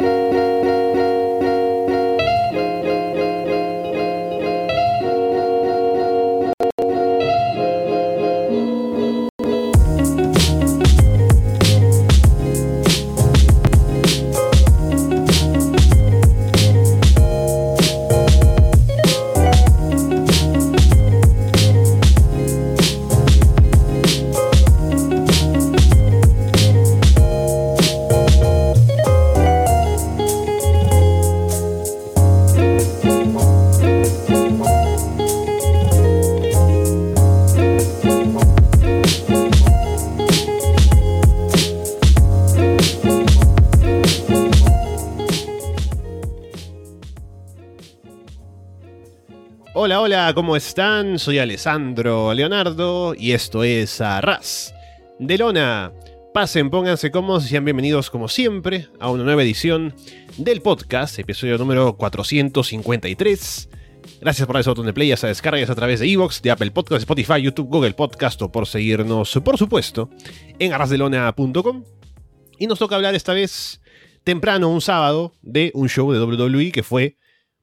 Hola, ¿cómo están? Soy Alessandro Leonardo y esto es Arras de Lona. Pasen, pónganse cómodos y sean bienvenidos como siempre a una nueva edición del podcast, episodio número 453. Gracias por darle botón de play, ya se descargas a través de Evox, de Apple Podcast, Spotify, YouTube, Google Podcast o por seguirnos, por supuesto, en arrasdelona.com. Y nos toca hablar esta vez temprano, un sábado, de un show de WWE que fue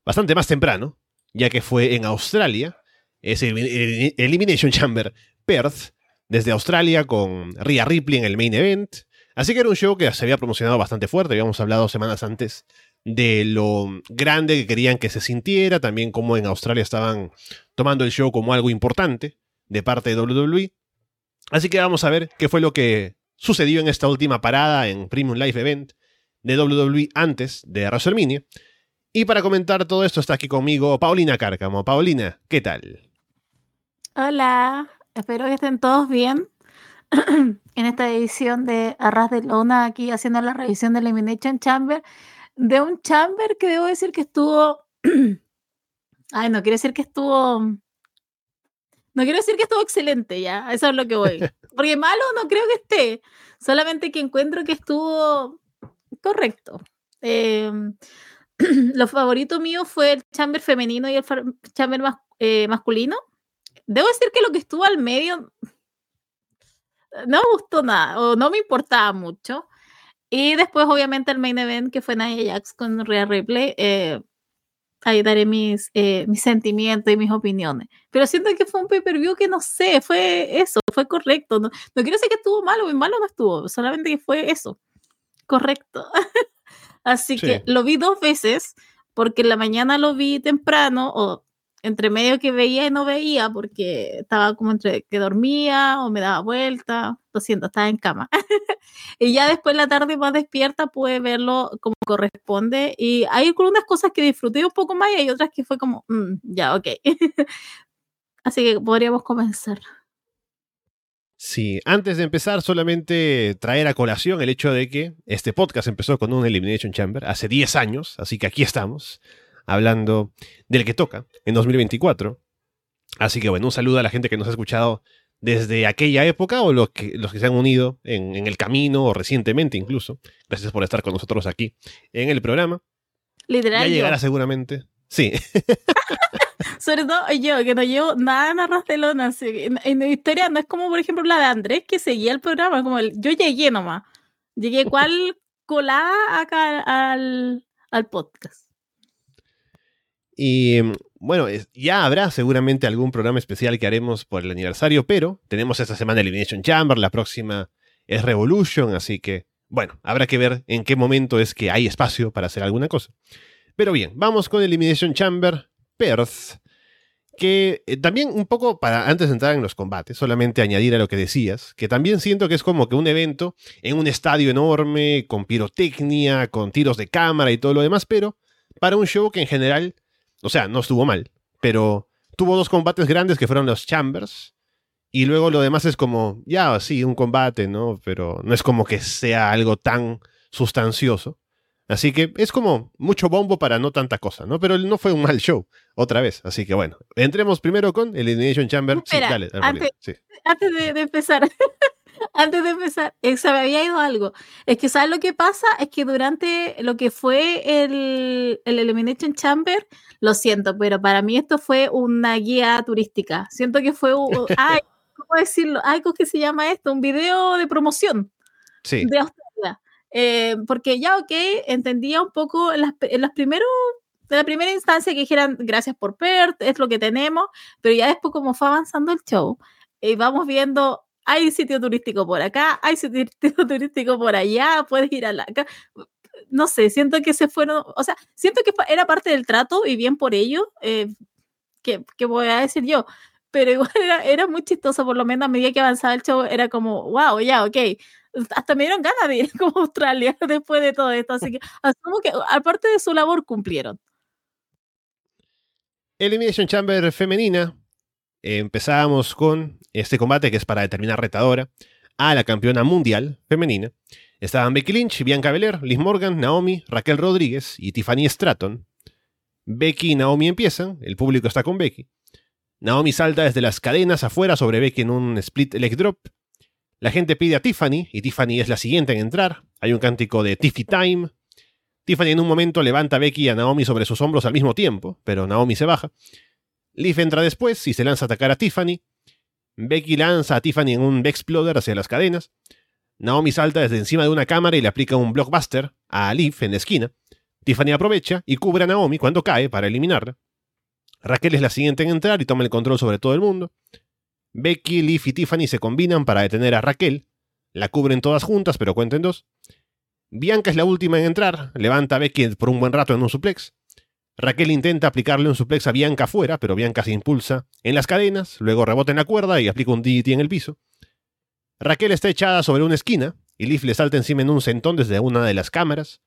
bastante más temprano, ya que fue en Australia, es el Elimination Chamber Perth, desde Australia con Rhea Ripley en el main event. Así que era un show que se había promocionado bastante fuerte, habíamos hablado semanas antes de lo grande que querían que se sintiera, también como en Australia estaban tomando el show como algo importante de parte de WWE. Así que vamos a ver qué fue lo que sucedió en esta última parada en Premium Live Event de WWE antes de WrestleMania. Y para comentar todo esto está aquí conmigo Paulina Cárcamo. Paulina, ¿qué tal? Hola, espero que estén todos bien. en esta edición de Arras de Lona, aquí haciendo la revisión de Elimination Chamber, de un Chamber que debo decir que estuvo. Ay, no quiero decir que estuvo. No quiero decir que estuvo excelente, ya, eso es lo que voy. Porque malo no creo que esté, solamente que encuentro que estuvo correcto. Eh, lo favorito mío fue el chamber femenino y el chamber eh, masculino. Debo decir que lo que estuvo al medio no me gustó nada o no me importaba mucho. Y después, obviamente, el main event que fue Nia Jax con Rhea Ripley. Eh, ahí daré mis, eh, mis sentimientos y mis opiniones. Pero siento que fue un pay-per-view que no sé, fue eso, fue correcto. No, no quiero decir que estuvo malo, malo no estuvo, solamente que fue eso, correcto. Así que lo vi dos veces, porque en la mañana lo vi temprano, o entre medio que veía y no veía, porque estaba como entre que dormía o me daba vuelta, lo siento, estaba en cama. y ya después la tarde más despierta pude verlo como corresponde. Y hay algunas cosas que disfruté un poco más y hay otras que fue como, mm, ya, ok. Así que podríamos comenzar. Sí, antes de empezar, solamente traer a colación el hecho de que este podcast empezó con un Elimination Chamber hace 10 años, así que aquí estamos, hablando del que toca en 2024. Así que bueno, un saludo a la gente que nos ha escuchado desde aquella época o los que, los que se han unido en, en el camino o recientemente incluso. Gracias por estar con nosotros aquí en el programa. Literal. Ya llegará seguramente. Sí. Sobre todo yo, que no llevo nada en Arras de Lona. En, mi historia no es como, por ejemplo, la de Andrés, que seguía el programa. como el, Yo llegué nomás. Llegué cual colada acá al, al podcast. Y bueno, ya habrá seguramente algún programa especial que haremos por el aniversario, pero tenemos esta semana Elimination Chamber, la próxima es Revolution, así que bueno, habrá que ver en qué momento es que hay espacio para hacer alguna cosa. Pero bien, vamos con Elimination Chamber Perth, que eh, también un poco para antes de entrar en los combates, solamente añadir a lo que decías, que también siento que es como que un evento en un estadio enorme, con pirotecnia, con tiros de cámara y todo lo demás, pero para un show que en general, o sea, no estuvo mal, pero tuvo dos combates grandes que fueron los Chambers, y luego lo demás es como, ya, sí, un combate, ¿no? Pero no es como que sea algo tan sustancioso. Así que es como mucho bombo para no tanta cosa, ¿no? Pero no fue un mal show, otra vez. Así que bueno, entremos primero con el Elimination Chamber. sí, dale, antes, antes de, empezar, antes de empezar, eh, se me había ido algo. Es que, ¿sabes lo que pasa? Es que durante lo que fue el, el Elimination Chamber, lo siento, pero para mí esto fue una guía turística. Siento que fue un. ay, ¿Cómo decirlo? ¿cómo que se llama esto? Un video de promoción. Sí. De Australia Eh, porque ya, ok, entendía un poco en las, en las primeros de la primera instancia que dijeran gracias por Perth, es lo que tenemos, pero ya después como fue avanzando el show, y vamos viendo, hay sitio turístico por acá, hay sitio turístico por allá, puedes ir a la... No sé, siento que se fueron, o sea, siento que era parte del trato y bien por ello, eh, que, que, voy a decir yo, pero igual era, era, muy chistoso, por lo menos a medida que avanzaba el show, era como, wow, ya, ok, hasta me dieron ganas de ir como Australia después de todo esto, así que asumo que aparte de su labor cumplieron. Elimination Chamber femenina. Empezábamos con este combate que es para determinar retadora a la campeona mundial femenina. Estaban Becky Lynch, Bianca Belair, Liz Morgan, Naomi, Raquel Rodríguez y Tiffany Stratton. Becky y Naomi empiezan, el público está con Becky. Naomi salta desde las cadenas afuera sobre Becky en un split leg drop. La gente pide a Tiffany y Tiffany es la siguiente en entrar. Hay un cántico de Tiffy Time Tiffany en un momento levanta a Becky y a Naomi sobre sus hombros al mismo tiempo, pero Naomi se baja. Liv entra después y se lanza a atacar a Tiffany. Becky lanza a Tiffany en un Exploder hacia las cadenas. Naomi salta desde encima de una cámara y le aplica un blockbuster a Liv en la esquina. Tiffany aprovecha y cubre a Naomi cuando cae para eliminarla. Raquel es la siguiente en entrar y toma el control sobre todo el mundo. Becky, Liv y Tiffany se combinan para detener a Raquel. La cubren todas juntas, pero cuenten dos. Bianca es la última en entrar, levanta a Becky por un buen rato en un suplex. Raquel intenta aplicarle un suplex a Bianca afuera, pero Bianca se impulsa en las cadenas, luego rebota en la cuerda y aplica un DDT en el piso. Raquel está echada sobre una esquina, y Liv le salta encima en un sentón desde una de las cámaras.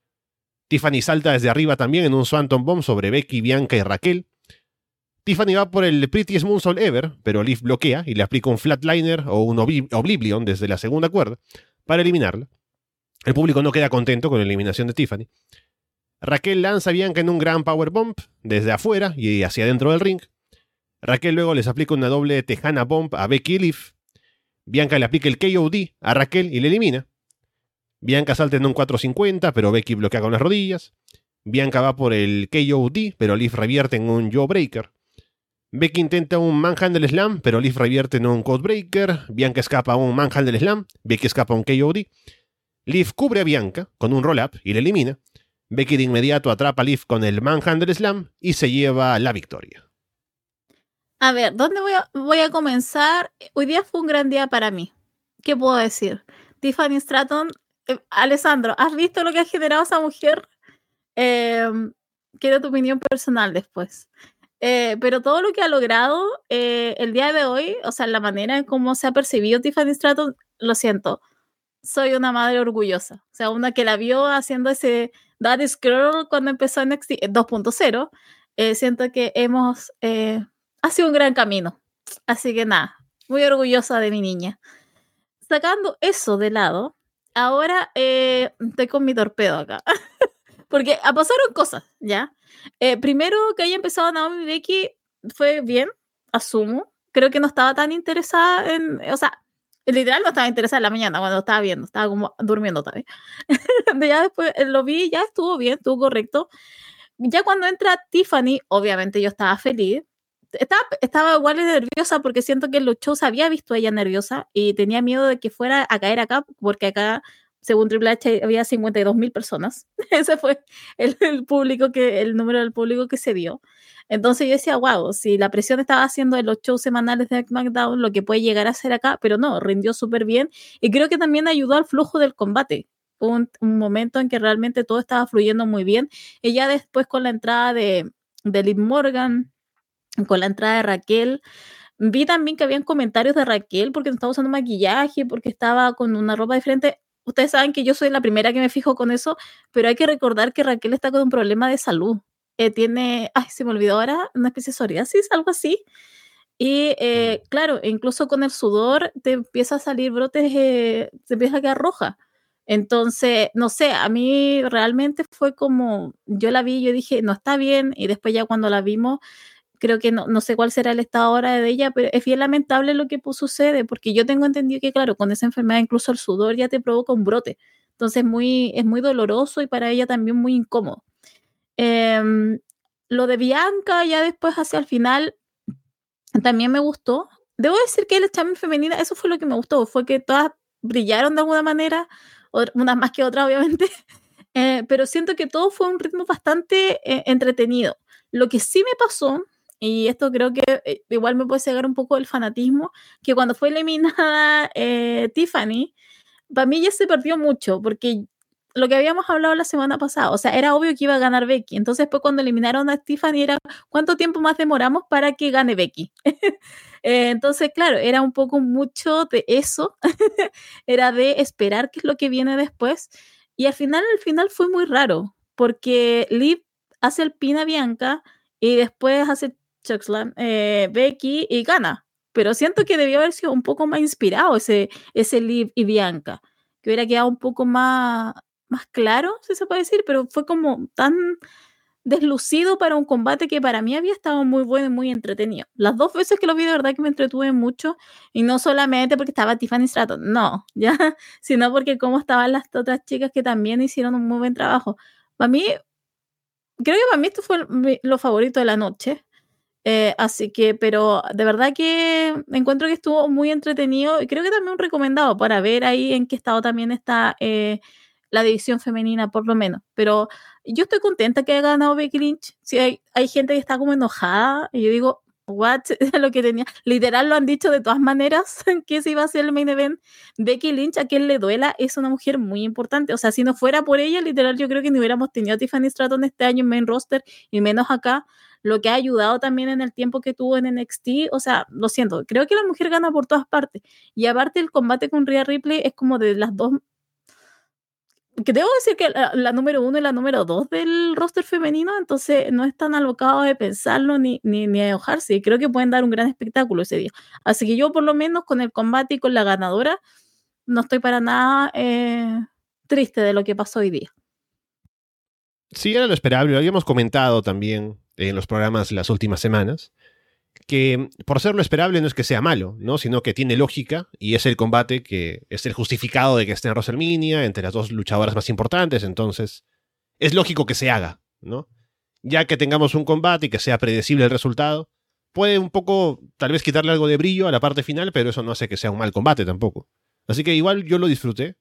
Tiffany salta desde arriba también en un Swanton Bomb sobre Becky, Bianca y Raquel. Tiffany va por el Prettiest Moonsault Ever, pero Liv bloquea y le aplica un Flatliner o un Oblivion desde la segunda cuerda para eliminarla. El público no queda contento con la eliminación de Tiffany. Raquel lanza a Bianca en un gran power bomb desde afuera y hacia adentro del ring. Raquel luego les aplica una doble tejana bomb a Becky Liv. Bianca le aplica el KOD a Raquel y le elimina. Bianca salta en un 450, pero Becky bloquea con las rodillas. Bianca va por el KOD, pero Liv revierte en un Jawbreaker. Becky intenta un Manhandle Slam, pero Liv revierte en un Codebreaker. Bianca escapa a un Manhandle Slam. Becky escapa a un KOD. Liv cubre a Bianca con un roll-up y la elimina. Becky de inmediato atrapa a Liv con el Manhandle Slam y se lleva la victoria. A ver, ¿dónde voy a, comenzar? Hoy día fue un gran día para mí. ¿Qué puedo decir? Tiffany Stratton, eh, Alessandro, ¿has visto lo que ha generado esa mujer? Em, quiero tu opinión personal después. Eh, pero todo lo que ha logrado eh, el día de hoy, o sea, la manera en cómo se ha percibido Tiffany Stratton, lo siento, soy una madre orgullosa. O sea, una que la vio haciendo ese Daddy's Girl cuando empezó en 2.0. Eh, siento que hemos, eh, ha sido un gran camino. Así que nada, muy orgullosa de mi niña. Sacando eso de lado, ahora eh, estoy con mi torpedo acá. Porque pasaron cosas, ¿ya? primero que haya empezado Naomi Becky fue bien, asumo. Creo que no estaba tan interesada en, o sea, literal no estaba interesada en la mañana cuando estaba viendo, estaba como durmiendo también. ya después eh, lo vi, ya estuvo bien, estuvo correcto. Ya cuando entra Tiffany, obviamente yo estaba feliz. Estaba, estaba igual de nerviosa porque siento que en los shows había visto a ella nerviosa y tenía miedo de que fuera a caer acá, porque acá, según Triple H, había 52 mil personas. Ese fue el, público que, el número del público que se dio. Entonces yo decía, wow, si la presión estaba haciendo en los shows semanales de SmackDown, lo que puede llegar a ser acá, pero no, rindió súper bien y creo que también ayudó al flujo del combate. Un, un, momento en que realmente todo estaba fluyendo muy bien. Y ya después con la entrada de, de Liv Morgan, con la entrada de Raquel, vi también que habían comentarios de Raquel porque no estaba usando maquillaje, porque estaba con una ropa diferente. Ustedes saben que yo soy la primera que me fijo con eso, pero hay que recordar que Raquel está con un problema de salud. Eh, tiene, ay, se me olvidó ahora, una especie de psoriasis, algo así. Y eh, claro, incluso con el sudor te empieza a salir brotes, eh, te empieza a quedar roja. Entonces, no sé, a mí realmente fue como, yo la vi, yo dije, no está bien, y después ya cuando la vimos, creo que no, no sé cuál será el estado ahora de ella, pero es bien lamentable lo que sucede, porque yo tengo entendido que, claro, con esa enfermedad incluso el sudor ya te provoca un brote. Entonces, muy, es muy doloroso y para ella también muy incómodo. Em, lo de Bianca, ya después hacia el final, también me gustó. Debo decir que el examen femenina, eso fue lo que me gustó, fue que todas brillaron de alguna manera. unas más que otras, obviamente. Eh, pero siento que todo fue un ritmo bastante eh, entretenido. Lo que sí me pasó, y esto creo que eh, igual me puede cegar un poco el fanatismo, que cuando fue eliminada Tiffany, para mí ya se perdió mucho, porque lo que habíamos hablado la semana pasada, o sea, era obvio que iba a ganar Becky. Entonces, pues cuando eliminaron a Tiffany, era cuánto tiempo más demoramos para que gane Becky. Eh, entonces, claro, era un poco mucho de eso, era de esperar qué es lo que viene después. Y al final, al final fue muy raro, porque Liv hace el pin a Bianca y después hace Eh, Becky y gana. Pero siento que debió haber sido un poco más inspirado ese, ese Liv y Bianca que hubiera quedado un poco más, más claro, si se puede decir, pero fue como tan deslucido para un combate que para mí había estado muy bueno y muy entretenido. Las dos veces que lo vi, de verdad que me entretuve mucho, y no solamente porque estaba Tiffany Stratton, no, ya, sino porque como estaban las otras chicas que también hicieron un muy buen trabajo. Para mí, creo que para mí esto fue lo favorito de la noche. Eh, así que, pero de verdad que encuentro que estuvo muy entretenido y creo que también recomendado para ver ahí en qué estado también está eh, la división femenina, por lo menos. Pero yo estoy contenta que haya ganado Becky Lynch. Si hay, hay gente que está como enojada, y yo digo, what, lo que tenía. Literal lo han dicho de todas maneras que se iba a ser el main event. Becky Lynch, a quien le duela, es una mujer muy importante. O sea, si no fuera por ella, literal, yo creo que no hubiéramos tenido a Tiffany Stratton este año en main roster y menos acá. Lo que ha ayudado también en el tiempo que tuvo en NXT. O sea, lo siento, creo que la mujer gana por todas partes. Y aparte, el combate con Rhea Ripley es como de las dos que debo decir que la, número uno y la número dos del roster femenino, entonces no están alocados de pensarlo ni, ni, ni enojarse. Y creo que pueden dar un gran espectáculo ese día. Así que yo, por lo menos, con el combate y con la ganadora, no estoy para nada eh, triste de lo que pasó hoy día. Sí, era lo esperable. Lo habíamos comentado también en los programas las últimas semanas que por ser lo esperable no es que sea malo, ¿no? Sino que tiene lógica y es el combate que es el justificado de que esté en WrestleMania entre las dos luchadoras más importantes, entonces es lógico que se haga, ¿no? Ya que tengamos un combate y que sea predecible el resultado, puede un poco tal vez quitarle algo de brillo a la parte final, pero eso no hace que sea un mal combate tampoco. Así que igual yo lo disfruté.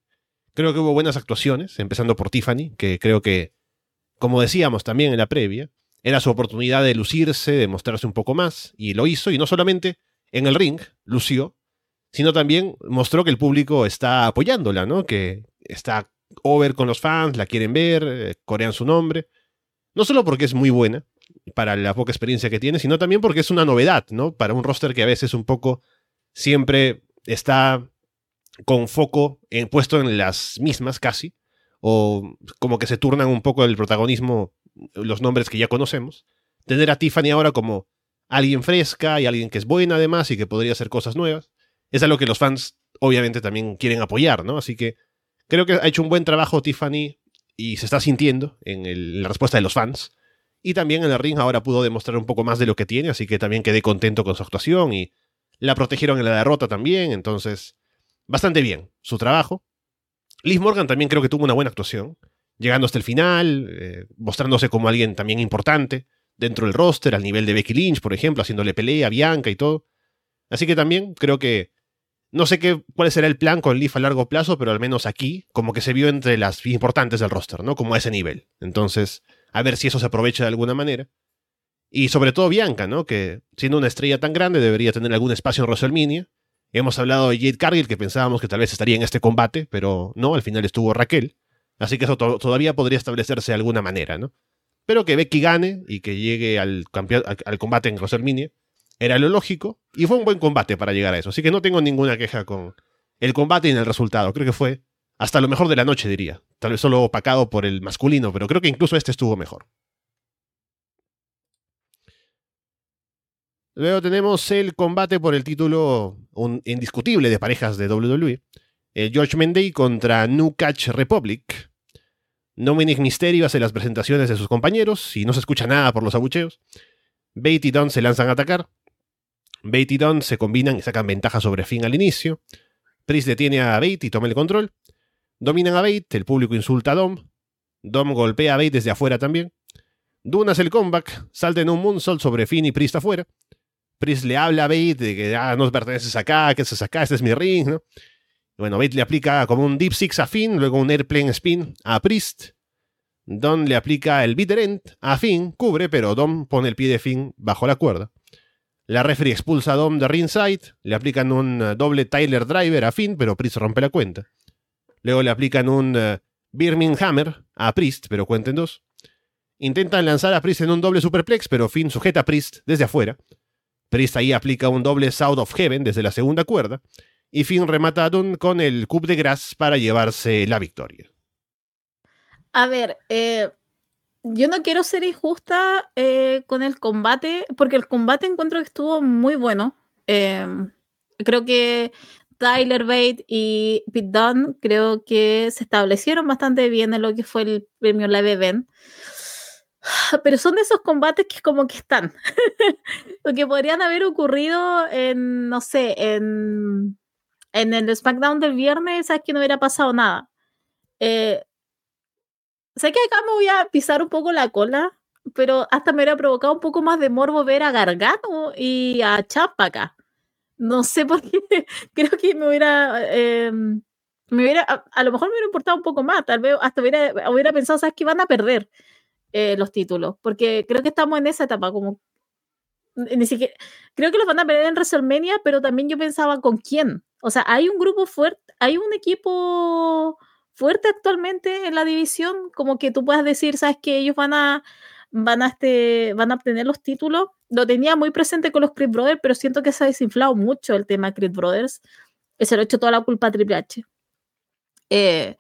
Creo que hubo buenas actuaciones, empezando por Tiffany, que creo que, como decíamos también en la previa, era su oportunidad de lucirse, de mostrarse un poco más, y lo hizo, y no solamente en el ring lució, sino también mostró que el público está apoyándola, ¿no? Que está over con los fans, la quieren ver, eh, corean su nombre. No solo porque es muy buena, para la poca experiencia que tiene, sino también porque es una novedad, ¿no? Para un roster que a veces un poco siempre está con foco puesto en las mismas casi, o como que se turnan un poco el protagonismo los nombres que ya conocemos, tener a Tiffany ahora como alguien fresca y alguien que es buena además y que podría hacer cosas nuevas, es algo que los fans obviamente también quieren apoyar, ¿no? Así que creo que ha hecho un buen trabajo Tiffany y se está sintiendo en, la respuesta de los fans. Y también en el ring ahora pudo demostrar un poco más de lo que tiene, así que también quedé contento con su actuación y la protegieron en la derrota también, entonces bastante bien su trabajo. Liz Morgan también creo que tuvo una buena actuación llegando hasta el final, eh, mostrándose como alguien también importante dentro del roster, al nivel de Becky Lynch, por ejemplo, haciéndole pelea a Bianca y todo. Así que también creo que no sé qué, cuál será el plan con Leaf a largo plazo, pero al menos aquí, como que se vio entre las importantes del roster, ¿no? Como a ese nivel. Entonces, a ver si eso se aprovecha de alguna manera. Y sobre todo Bianca, ¿no? Que siendo una estrella tan grande debería tener algún espacio en WrestleMania. Hemos hablado de Jade Cargill, que pensábamos que tal vez estaría en este combate, pero no, al final estuvo Raquel. Así que eso todavía podría establecerse de alguna manera, ¿no? Pero que Becky gane y que llegue al, combate en WrestleMania era lo lógico y fue un buen combate para llegar a eso. Así que no tengo ninguna queja con el combate y en el resultado. Creo que fue hasta lo mejor de la noche, diría. Tal vez solo opacado por el masculino, pero creo que incluso este estuvo mejor. Luego tenemos el combate por el título indiscutible de parejas de WWE. Eh, George Mendey contra New Catch Republic. Dominic Mysterio hace las presentaciones de sus compañeros y no se escucha nada por los abucheos. Bate y Don se lanzan a atacar. Bate y Don se combinan y sacan ventaja sobre Finn al inicio. Priest detiene a Bate y toma el control. Dominan a Bate, el público insulta a Dom. Dom golpea a Bate desde afuera también. Dun hace el comeback, salta en un moonsault sobre Finn y Priest afuera. Priest le habla a Bate de que ah, no perteneces acá, que estás acá, este es mi ring, ¿no? Bueno, Bate le aplica como un Deep Six a Finn, luego un Airplane Spin a Priest. Don le aplica el Bitter End a Finn, cubre, pero Dom pone el pie de Finn bajo la cuerda. La referee expulsa a Dom de ringside, le aplican un uh, doble Tyler Driver a Finn, pero Priest rompe la cuenta. Luego le aplican un uh, Birmingham Hammer a Priest, pero cuenten dos. Intentan lanzar a Priest en un doble superplex, pero Finn sujeta a Priest desde afuera. Priest ahí aplica un doble South of Heaven desde la segunda cuerda. Y Finn remata a Don con el Coup de Gras para llevarse la victoria. A ver, eh, yo no quiero ser injusta eh, con el combate, porque el combate encuentro que estuvo muy bueno. Em, creo que Tyler Bate y Pete Dunne creo que se establecieron bastante bien en lo que fue el premio Live Event. Pero son de esos combates que como que están. lo que podrían haber ocurrido en, no sé, en, en el SmackDown del viernes, es que no hubiera pasado nada. Eh, sé que acá me voy a pisar un poco la cola, pero hasta me hubiera provocado un poco más de morbo ver a Gargano y a Chapa acá. No sé por qué, creo que me hubiera, em, me hubiera, a, lo mejor me hubiera importado un poco más, tal vez hasta hubiera, hubiera pensado, ¿sabes que van a perder eh, los títulos? Porque creo que estamos en esa etapa, como, ni siquiera, creo que los van a perder en WrestleMania, pero también yo pensaba con quién. O sea, hay un grupo fuerte, hay un equipo fuerte actualmente en la división, como que tú puedas decir, sabes que ellos van a van a este van a obtener los títulos. Lo tenía muy presente con los Creed Brothers, pero siento que se ha desinflado mucho el tema Creed Brothers. Se lo ha hecho toda la culpa a Triple H. Eh,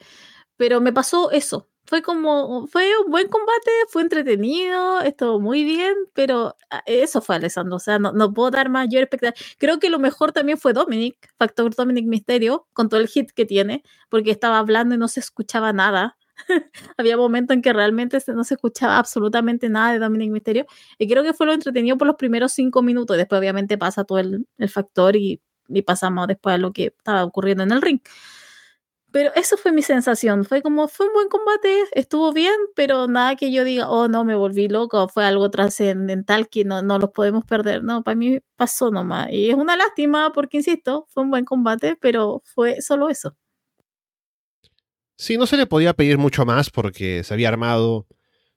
pero me pasó eso fue como, fue un buen combate, fue entretenido, estuvo muy bien, pero ah, eso fue Alessandro, o sea, no, no puedo dar mayor expectativa. Creo que lo mejor también fue Dominic, Factor Dominic Misterio, con todo el hit que tiene, porque estaba hablando y no se escuchaba nada. Había momentos en que realmente no se escuchaba absolutamente nada de Dominic Misterio, y creo que fue lo entretenido por los primeros cinco minutos, después obviamente pasa todo el, el factor y, y pasamos después a lo que estaba ocurriendo en el ring. Pero eso fue mi sensación. Fue como, fue un buen combate, estuvo bien, pero nada que yo diga, oh no, me volví loco, fue algo trascendental que no, no los podemos perder. No, para mí pasó nomás. Y es una lástima porque, insisto, fue un buen combate, pero fue solo eso. Sí, no se le podía pedir mucho más porque se había armado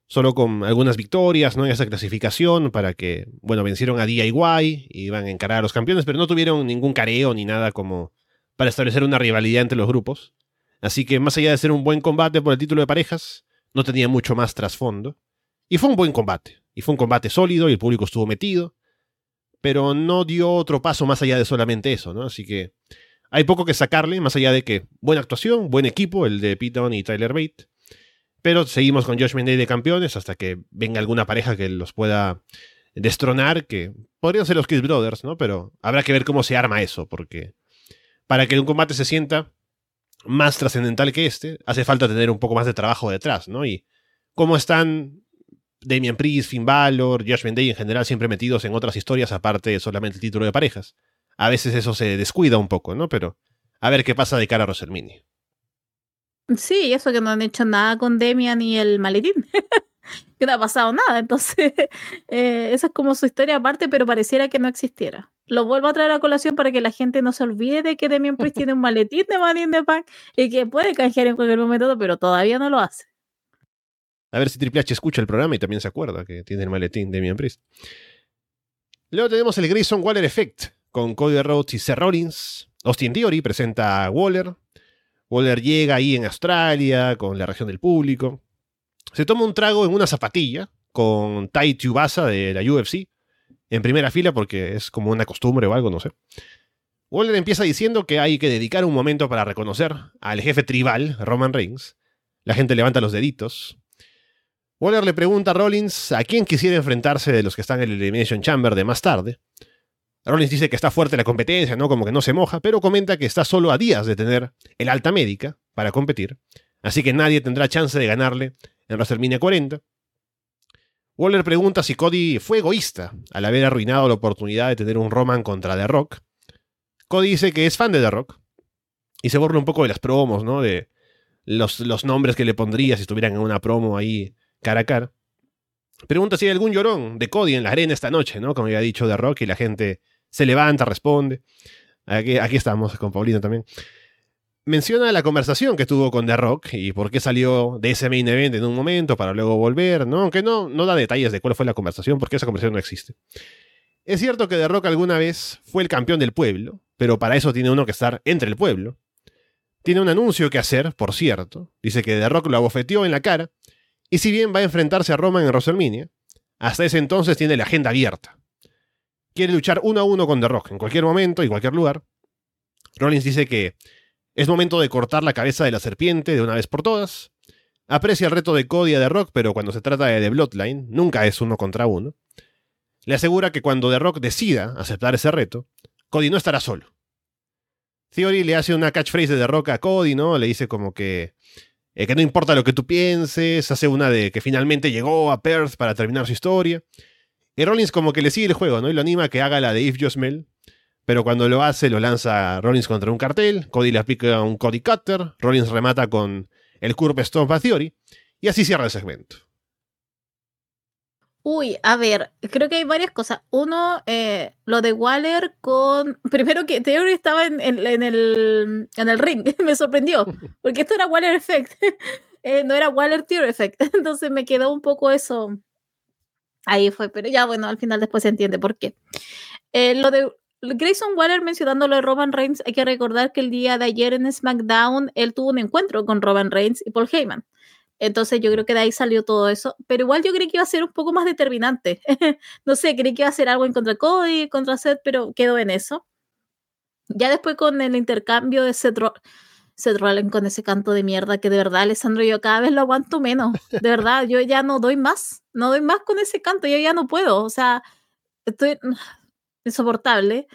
solo con algunas victorias, ¿no? En esa clasificación para que, bueno, vencieron a DIY iban a encarar a los campeones, pero no tuvieron ningún careo ni nada como para establecer una rivalidad entre los grupos. Así que más allá de ser un buen combate por el título de parejas, no tenía mucho más trasfondo. Y fue un buen combate. Y fue un combate sólido y el público estuvo metido. Pero no dio otro paso más allá de solamente eso, ¿no? Así que hay poco que sacarle, más allá de que buena actuación, buen equipo, el de Pete y Tyler Bate. Pero seguimos con Josh Mendez de campeones hasta que venga alguna pareja que los pueda destronar, que podrían ser los Kiss Brothers, ¿no? Pero habrá que ver cómo se arma eso, porque para que un combate se sienta más trascendental que este, hace falta tener un poco más de trabajo detrás, ¿no? Y cómo están Damian Priest, Finn Balor, Josh Venday en general siempre metidos en otras historias aparte de solamente el título de parejas. A veces eso se descuida un poco, ¿no? Pero a ver qué pasa de cara a WrestleMania. Sí, eso que no han hecho nada con Demian y el maletín. que no ha pasado nada. Entonces, eh, esa es como su historia aparte, pero pareciera que no existiera. Lo vuelvo a traer a colación para que la gente no se olvide de que Demian Priest tiene un maletín de Money in the Bank y que puede canjear en cualquier momento, pero todavía no lo hace. A ver si Triple H escucha el programa y también se acuerda que tiene el maletín de Demian Priest. Luego tenemos el Grayson Waller Effect con Cody Rhodes y Seth Rollins. Austin Theory presenta a Waller. Waller llega ahí en Australia con la reacción del público. Se toma un trago en una zapatilla con Tai Tubasa de la UFC en primera fila porque es como una costumbre o algo, no sé. Waller empieza diciendo que hay que dedicar un momento para reconocer al jefe tribal, Roman Reigns. La gente levanta los deditos. Waller le pregunta a Rollins a quién quisiera enfrentarse de los que están en el Elimination Chamber de más tarde. Rollins dice que está fuerte la competencia, ¿no? Como que no se moja, pero comenta que está solo a días de tener el alta médica para competir, así que nadie tendrá chance de ganarle en WrestleMania 40. Waller pregunta si Cody fue egoísta al haber arruinado la oportunidad de tener un Roman contra The Rock. Cody dice que es fan de The Rock y se borra un poco de las promos, ¿no? De los, los nombres que le pondría si estuvieran en una promo ahí cara a cara. Pregunta si hay algún llorón de Cody en la arena esta noche, ¿no? Como había dicho The Rock y la gente se levanta, responde. Aquí, aquí estamos con Paulino también. Menciona la conversación que tuvo con The Rock y por qué salió de ese main event en un momento para luego volver, ¿no? Aunque no, no da detalles de cuál fue la conversación, porque esa conversación no existe. Es cierto que The Rock alguna vez fue el campeón del pueblo, pero para eso tiene uno que estar entre el pueblo. Tiene un anuncio que hacer, por cierto. Dice que The Rock lo abofeteó en la cara, y si bien va a enfrentarse a Roman en WrestleMania, hasta ese entonces tiene la agenda abierta. Quiere luchar uno a uno con The Rock en cualquier momento y cualquier lugar. Rollins dice que es momento de cortar la cabeza de la serpiente de una vez por todas. Aprecia el reto de Cody a The Rock, pero cuando se trata de The Bloodline, nunca es uno contra uno. Le asegura que cuando The Rock decida aceptar ese reto, Cody no estará solo. Theory le hace una catchphrase de The Rock a Cody, ¿no? Le dice como que, eh, que no importa lo que tú pienses, hace una de que finalmente llegó a Perth para terminar su historia. Y Rollins como que le sigue el juego, ¿no? Y lo anima a que haga la de If You Smell, pero cuando lo hace, lo lanza Rollins contra un cartel. Cody le aplica un Cody Cutter. Rollins remata con el Curve Stone a Theory. Y así cierra el segmento. Uy, a ver, creo que hay varias cosas. Uno, eh, lo de Waller con. Primero que Theory estaba en, el, en el ring. me sorprendió. Porque esto era Waller Effect. Eh, no era Waller Theory Effect. Entonces me quedó un poco eso. Ahí fue. Pero ya, bueno, al final después se entiende por qué. Eh, lo de Grayson Waller mencionando lo de Roman Reigns, hay que recordar que el día de ayer en SmackDown él tuvo un encuentro con Roman Reigns y Paul Heyman. Entonces yo creo que de ahí salió todo eso. Pero igual yo creí que iba a ser un poco más determinante. no sé, creí que iba a ser algo en contra Cody, contra Seth, pero quedó en eso. Ya después con el intercambio de Seth, Seth Rollins con ese canto de mierda que de verdad, Alessandro, yo cada vez lo aguanto menos. De verdad, yo ya no doy más. No doy más con ese canto, yo ya no puedo. O sea, estoy insoportable.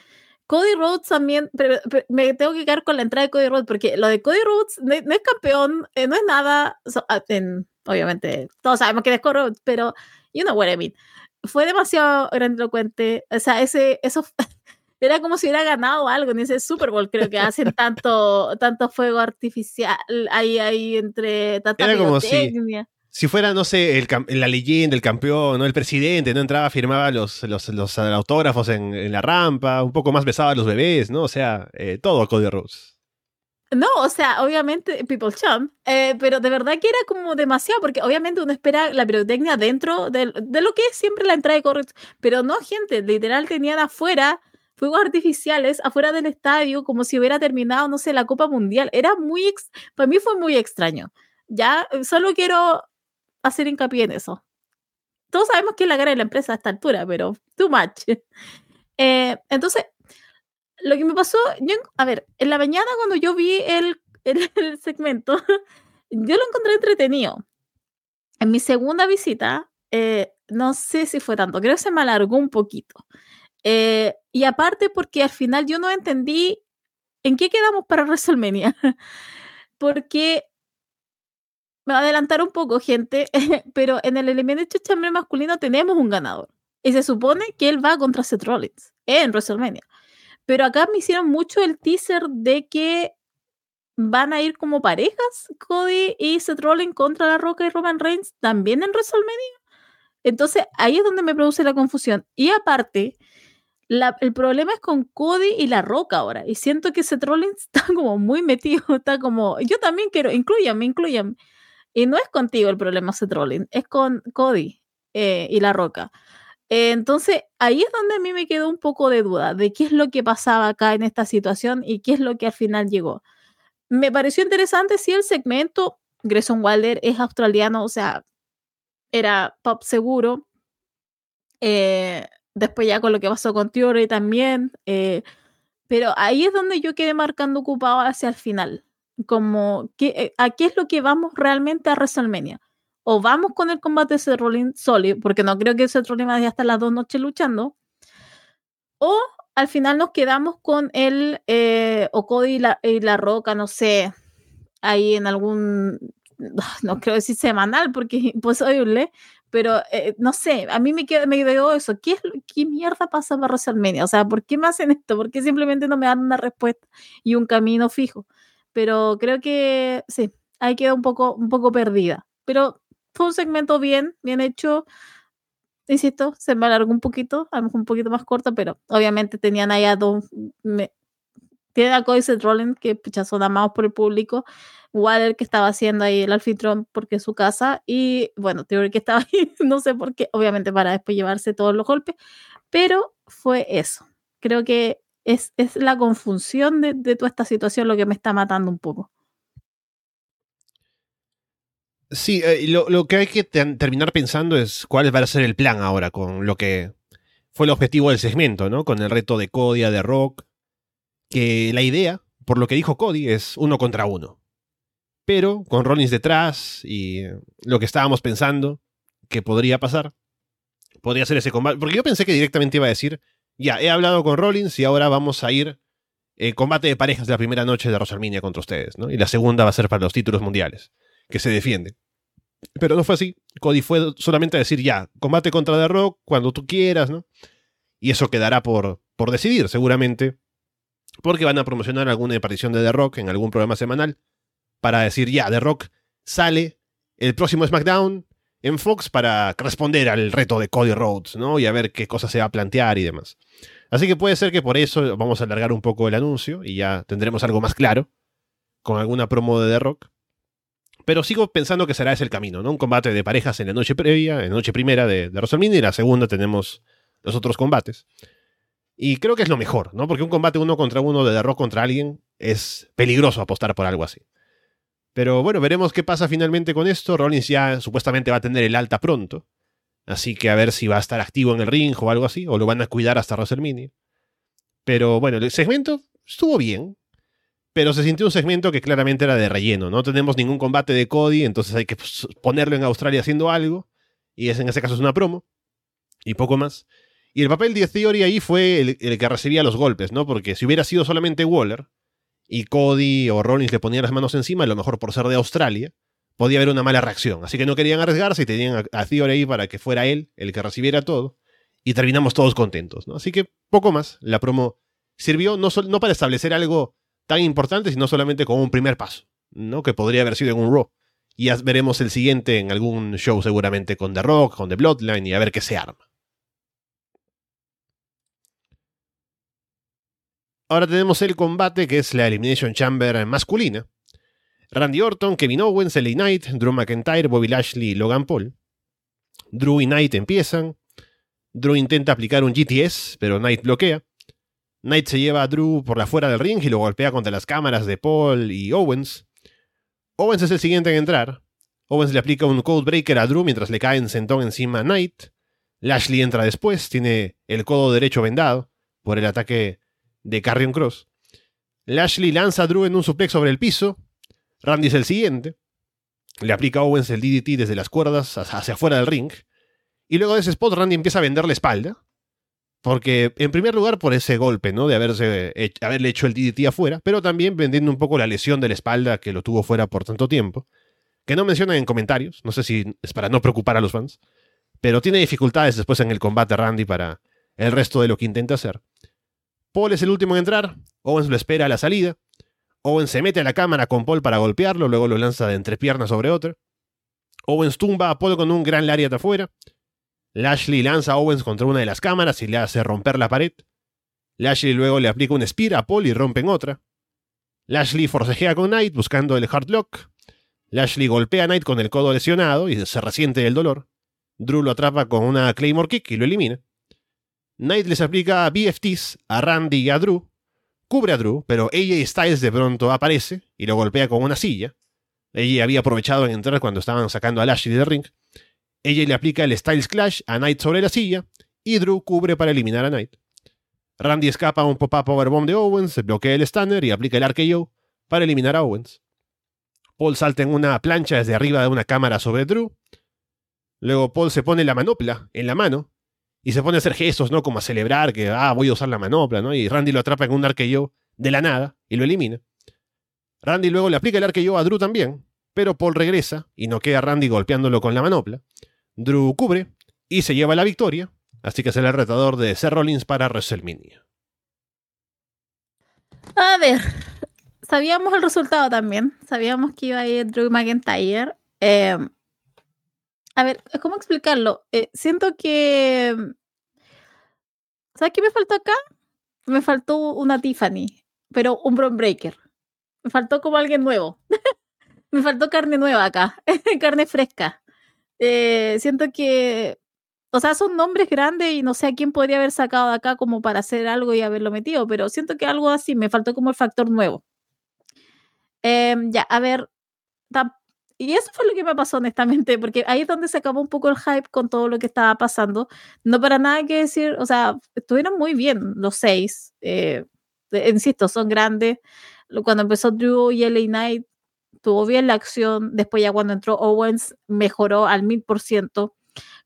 Cody Rhodes también, me tengo que quedar con la entrada de Cody Rhodes, porque lo de Cody Rhodes no, es campeón, eh, no es nada, ah, obviamente, todos sabemos que es Cody Rhodes, pero you know what I mean. Fue demasiado grandilocuente, o sea, ese, eso era como si hubiera ganado algo en ese Super Bowl, creo que hacen tanto, tanto fuego artificial ahí, ahí entre tanta era como si si fuera, no sé, el, la leyenda, el campeón, ¿no? el presidente, ¿no? Entraba, firmaba los, los, autógrafos en, la rampa, un poco más besaba a los bebés, ¿no? O sea, eh, todo Cody Rhodes. No, o sea, obviamente People Champ, eh, pero de verdad que era como demasiado, porque obviamente uno espera la pirotecnia dentro de, de lo que es siempre la entrada de Cody pero no, gente, literal tenían afuera fuegos artificiales afuera del estadio como si hubiera terminado, no sé, la Copa Mundial. Era muy, para mí fue muy extraño. Ya, solo quiero hacer hincapié en eso. Todos sabemos que es la cara de la empresa a esta altura, pero too much. Eh, entonces, lo que me pasó, a ver, en la mañana cuando yo vi el, el, segmento, yo lo encontré entretenido. En mi segunda visita, eh, no sé si fue tanto, creo que se me alargó un poquito. Eh, y aparte porque al final yo no entendí en qué quedamos para WrestleMania. porque me va a adelantar un poco, gente, pero en el Elimination Chamber masculino tenemos un ganador. Y se supone que él va contra Seth Rollins en WrestleMania. Pero acá me hicieron mucho el teaser de que van a ir como parejas Cody y Seth Rollins contra La Roca y Roman Reigns también en WrestleMania. Entonces ahí es donde me produce la confusión. Y aparte, el problema es con Cody y La Roca ahora. Y siento que Seth Rollins está como muy metido, está como, yo también quiero, incluyanme, incluyanme. Y no es contigo el problema, Seth Rollins, es con Cody eh, y La Roca. Eh, entonces, ahí es donde a mí me quedó un poco de duda de qué es lo que pasaba acá en esta situación y qué es lo que al final llegó. Me pareció interesante si el segmento, Grayson Wilder es australiano, o sea, era pop seguro. Eh, después ya con lo que pasó con Theory también. pero ahí es donde yo quedé marcando ocupado hacia el final como ¿qué, a qué es lo que vamos realmente a WrestleMania. O vamos con el combate de Seth Rollins sólido, porque no creo que Seth Rollins vaya hasta las dos noches luchando. O al final nos quedamos con el eh, o Cody y la, y la, Roca, no sé, ahí en algún, no creo decir semanal, porque es imposible, pero eh, no sé, a mí me, queda, me quedó eso. ¿Qué, es, ¿Qué mierda pasa para WrestleMania? O sea, ¿por qué me hacen esto? ¿Por qué simplemente no me dan una respuesta y un camino fijo? Pero creo que sí, ahí queda un poco, un poco perdida. Pero fue un segmento bien, bien hecho. Insisto, se me alargó un poquito, a lo mejor un poquito más corto, pero obviamente tenían ahí a dos tiene a Cody Seth Rollins, que son amados por el público. Waller, que estaba haciendo ahí el anfitrión porque es su casa. Y bueno, Theory que estaba ahí, no sé por qué, obviamente para después llevarse todos los golpes. Pero fue eso. Creo que es, es la confusión de, de toda esta situación lo que me está matando un poco. Sí, eh, lo, lo, que hay que terminar pensando es cuál va a ser el plan ahora con lo que fue el objetivo del segmento, ¿no? Con el reto de Cody de Rock. Que la idea, por lo que dijo Cody, es uno contra uno. Pero con Rollins detrás y lo que estábamos pensando que podría pasar, podría ser ese combate. Porque yo pensé que directamente iba a decir, ya, he hablado con Rollins y ahora vamos a ir eh, combate de parejas de la primera noche de WrestleMania contra ustedes, ¿no? Y la segunda va a ser para los títulos mundiales que se defiende. Pero no fue así. Cody fue solamente a decir ya, combate contra The Rock cuando tú quieras, ¿no? Y eso quedará por, por decidir, seguramente. Porque van a promocionar alguna aparición de The Rock en algún programa semanal. Para decir ya, The Rock sale el próximo SmackDown en Fox para responder al reto de Cody Rhodes, ¿no? Y a ver qué cosa se va a plantear y demás. Así que puede ser que por eso vamos a alargar un poco el anuncio y ya tendremos algo más claro con alguna promo de The Rock. Pero sigo pensando que será ese el camino, ¿no? Un combate de parejas en la noche previa, en la noche primera de, de WrestleMania y la segunda tenemos los otros combates. Y creo que es lo mejor, ¿no? Porque un combate uno contra uno de The Rock contra alguien es peligroso apostar por algo así. Pero bueno, veremos qué pasa finalmente con esto. Rollins ya supuestamente va a tener el alta pronto. Así que a ver si va a estar activo en el ring o algo así, o lo van a cuidar hasta WrestleMania. Pero bueno, el segmento estuvo bien pero se sintió un segmento que claramente era de relleno. No tenemos ningún combate de Cody, entonces hay que pues, ponerlo en Australia haciendo algo. Y es, en ese caso es una promo. Y poco más. Y el papel de Theory ahí fue el, que recibía los golpes, ¿no? Porque si hubiera sido solamente Waller y Cody o Rollins le ponían las manos encima, a lo mejor por ser de Australia, podía haber una mala reacción. Así que no querían arriesgarse y tenían a, Theory ahí para que fuera él el que recibiera todo. Y terminamos todos contentos, ¿no? Así que poco más. La promo sirvió no, no para establecer algo tan importante, sino solamente como un primer paso, ¿no? Que podría haber sido en un Raw. Y ya veremos el siguiente en algún show seguramente con The Rock, con The Bloodline y a ver qué se arma. Ahora tenemos el combate que es la Elimination Chamber masculina. Randy Orton, Kevin Owens, LA Knight, Drew McIntyre, Bobby Lashley y Logan Paul. Drew y Knight empiezan. Drew intenta aplicar un GTS, pero Knight bloquea. Knight se lleva a Drew por la fuera del ring y lo golpea contra las cámaras de Paul y Owens. Owens es el siguiente en entrar. Owens le aplica un Code Breaker a Drew mientras le cae en sentón encima a Knight. Lashley entra después, tiene el codo derecho vendado por el ataque de Carrion Cross. Lashley lanza a Drew en un suplex sobre el piso. Randy es el siguiente. Le aplica a Owens el DDT desde las cuerdas hacia afuera del ring. Y luego de ese spot, Randy empieza a vender la espalda. Porque, en primer lugar, por ese golpe, ¿no? De haberle hecho el DDT afuera, pero también vendiendo un poco la lesión de la espalda que lo tuvo fuera por tanto tiempo. Que no mencionan en comentarios, no sé si es para no preocupar a los fans. Pero tiene dificultades después en el combate Randy para el resto de lo que intenta hacer. Paul es el último en entrar, Owens lo espera a la salida. Owens se mete a la cámara con Paul para golpearlo, luego lo lanza de entrepierna sobre otra. Owens tumba a Paul con un gran lariat afuera. Lashley lanza a Owens contra una de las cámaras y le hace romper la pared. Lashley luego le aplica un spear a Paul y rompen otra. Lashley forcejea con Knight buscando el hard lock. Lashley golpea a Knight con el codo lesionado y se resiente del dolor. Drew lo atrapa con una Claymore Kick y lo elimina. Knight les aplica BFTs a Randy y a Drew. Cubre a Drew, pero AJ Styles de pronto aparece y lo golpea con una silla. Ella había aprovechado en entrar cuando estaban sacando a Lashley del ring. Ella le aplica el Styles Clash a Knight sobre la silla y Drew cubre para eliminar a Knight. Randy escapa a un pop-up powerbomb de Owens, bloquea el Stunner y aplica el RKO para eliminar a Owens. Paul salta en una plancha desde arriba de una cámara sobre Drew. Luego Paul se pone la manopla en la mano y se pone a hacer gestos, ¿no? Como a celebrar que, ah, voy a usar la manopla, ¿no? Y Randy lo atrapa en un RKO de la nada y lo elimina. Randy luego le aplica el RKO a Drew también, pero Paul regresa y no queda Randy golpeándolo con la manopla. Drew cubre y se lleva la victoria, así que es el retador de Seth Rollins para WrestleMania. A ver, sabíamos el resultado también. Sabíamos que iba a ir Drew McIntyre. Em, a ver, ¿cómo explicarlo? Eh, siento que. ¿Sabes qué me faltó acá? Me faltó una Tiffany. pero un Bron Breaker. Me faltó como alguien nuevo. me faltó carne nueva acá, carne fresca. Eh, siento que, o sea, son nombres grandes y no sé a quién podría haber sacado de acá como para hacer algo y haberlo metido, pero siento que algo así, me faltó como el factor nuevo. Em, ya, a ver, y eso fue lo que me pasó honestamente, porque ahí es donde se acabó un poco el hype con todo lo que estaba pasando. No para nada que decir, o sea, estuvieron muy bien los seis. Eh, insisto, son grandes. Cuando empezó Drew y LA Knight, tuvo bien la acción. Después ya cuando entró Owens, mejoró al mil por ciento.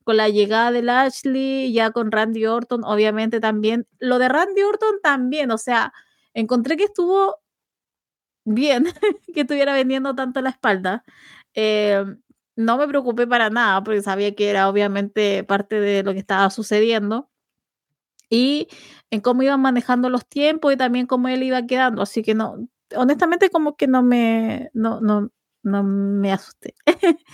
Con la llegada de Lashley, ya con Randy Orton, obviamente también. Lo de Randy Orton también, o sea, encontré que estuvo bien que estuviera vendiendo tanto la espalda. Eh, no me preocupé para nada porque sabía que era obviamente parte de lo que estaba sucediendo y en cómo iban manejando los tiempos y también cómo él iba quedando. Así que no, honestamente como que no me, no, no, no me asusté.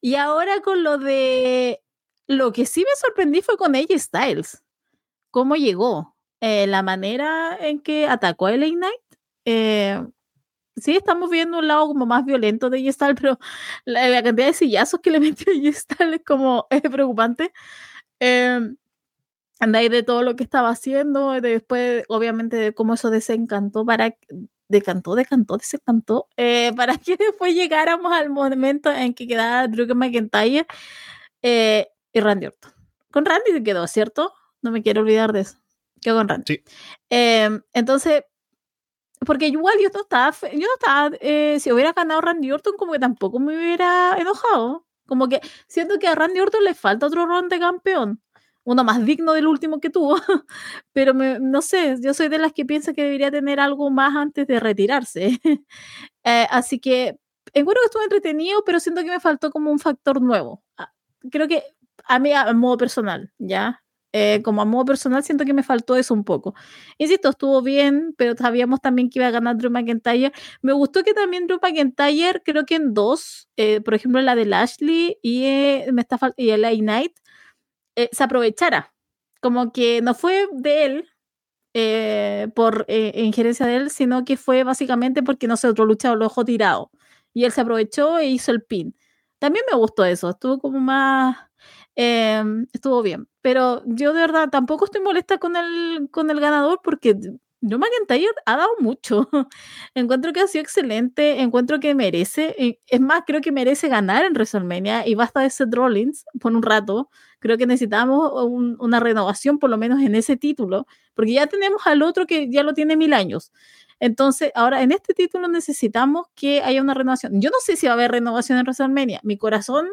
y ahora con lo de, lo que sí me sorprendí fue con AJ Styles. ¿Cómo llegó? Eh, la manera en que atacó a LA Knight. Eh, sí estamos viendo un lado como más violento de Gestal, pero la, cantidad de sillazos que le metió Gestal es como es preocupante. Eh, ahí de todo lo que estaba haciendo, después obviamente de cómo eso desencantó para decantó, decantó, desencantó, eh, para que después llegáramos al momento en que quedaba Drew McIntyre eh, y Randy Orton. Con Randy se quedó, ¿cierto? No me quiero olvidar de eso. Quedó con Randy. Sí. Eh, entonces, porque igual yo no estaba, yo no estaba, eh, si hubiera ganado Randy Orton, como que tampoco me hubiera enojado. Como que siento que a Randy Orton le falta otro ron de campeón. Uno más digno del último que tuvo. Pero no sé, yo soy de las que piensa que debería tener algo más antes de retirarse. Eh, así que encuentro que estuvo entretenido, pero siento que me faltó como un factor nuevo. Ah, creo que a mí, a modo personal, ¿ya? Eh, como a modo personal, siento que me faltó eso un poco. Insisto, estuvo bien, pero sabíamos también que iba a ganar Drew McIntyre. Me gustó que también Drew McIntyre, creo que en dos, eh, por ejemplo, la de Lashley y, eh, me está y el Knight, se aprovechara. Como que no fue de él, por injerencia de él, sino que fue básicamente porque no sé, otro luchador lo dejó tirado. Y él se aprovechó e hizo el pin. También me gustó eso, estuvo como más Em, estuvo bien. Pero yo de verdad tampoco estoy molesta con el, con el ganador porque Drew McIntyre ha dado mucho. encuentro que ha sido excelente, encuentro que merece, es más, creo que merece ganar en WrestleMania y basta de Seth Rollins por un rato. Creo que necesitamos una renovación por lo menos en ese título, porque ya tenemos al otro que ya lo tiene mil años. Entonces, ahora en este título necesitamos que haya una renovación. Yo no sé si va a haber renovación en WrestleMania. Mi corazón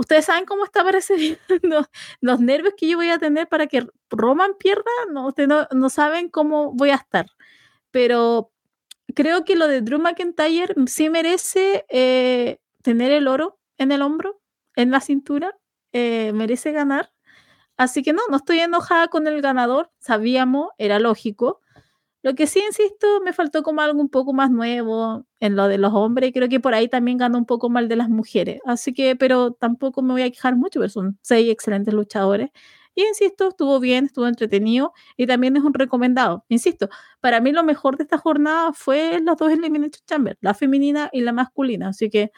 Ustedes saben cómo está pareciendo los nervios que yo voy a tener para que Roman pierda. No, ustedes no, saben cómo voy a estar. Pero creo que lo de Drew McIntyre sí merece eh, tener el oro en el hombro, en la cintura. Eh, merece ganar. Así que no, no estoy enojada con el ganador. Sabíamos, era lógico. Lo que sí, insisto, me faltó como algo un poco más nuevo en lo de los hombres. Creo que por ahí también ganó un poco mal de las mujeres. Así que, pero tampoco me voy a quejar mucho, pero son seis excelentes luchadores. Y insisto, estuvo bien, estuvo entretenido y también es un recomendado. Insisto, para mí lo mejor de esta jornada fue las dos Elimination Chamber, la femenina y la masculina. Así que,